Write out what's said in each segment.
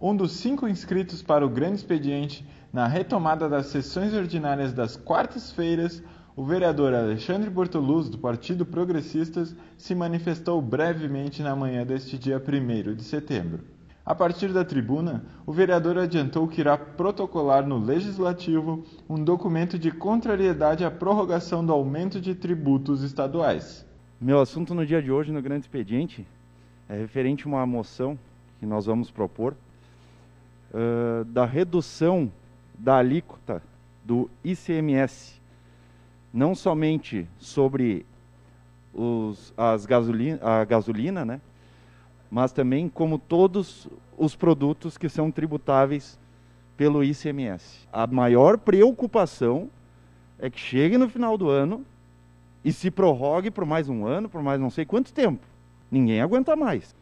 Um dos cinco inscritos para o grande expediente na retomada das sessões ordinárias das quartas-feiras, o vereador Alexandre Bortoluz, do Partido Progressistas, se manifestou brevemente na manhã deste dia 1 de setembro. A partir da tribuna, o vereador adiantou que irá protocolar no Legislativo um documento de contrariedade à prorrogação do aumento de tributos estaduais. Meu assunto no dia de hoje, no grande expediente, é referente a uma moção que nós vamos propor uh, da redução da alíquota do ICMS, não somente sobre os, as gasolina, a gasolina, né, mas também como todos os produtos que são tributáveis pelo ICMS. A maior preocupação é que chegue no final do ano e se prorrogue por mais um ano, por mais não sei quanto tempo. Ninguém aguenta mais.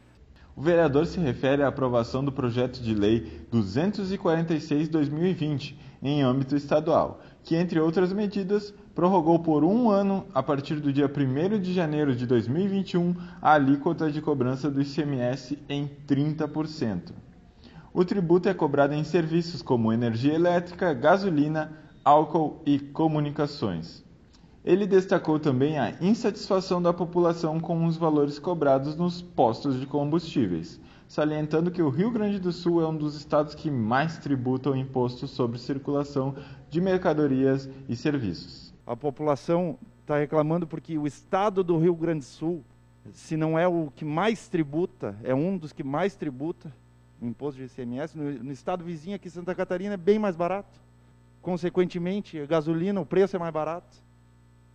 O vereador se refere à aprovação do projeto de lei 246/2020 em âmbito estadual, que, entre outras medidas, prorrogou por um ano, a partir do dia 1 de janeiro de 2021, a alíquota de cobrança do ICMS em 30%. O tributo é cobrado em serviços como energia elétrica, gasolina, álcool e comunicações. Ele destacou também a insatisfação da população com os valores cobrados nos postos de combustíveis, salientando que o Rio Grande do Sul é um dos estados que mais tributa o imposto sobre circulação de mercadorias e serviços. A população está reclamando porque o estado do Rio Grande do Sul, se não é o que mais tributa, é um dos que mais tributa o imposto de ICMS. No, no estado vizinho aqui, Santa Catarina, é bem mais barato. Consequentemente, a gasolina, o preço é mais barato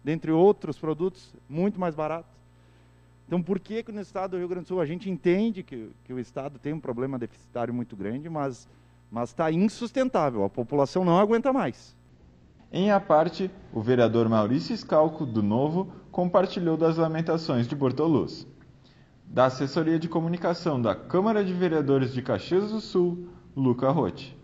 dentre outros produtos, muito mais barato. Então, por que, que no estado do Rio Grande do Sul a gente entende que, que o estado tem um problema deficitário muito grande, mas está insustentável, a população não aguenta mais. Em a parte, o vereador Maurício Scalco, do Novo, compartilhou das lamentações de Bortoluz. Da assessoria de comunicação da Câmara de Vereadores de Caxias do Sul, Luca Rotti.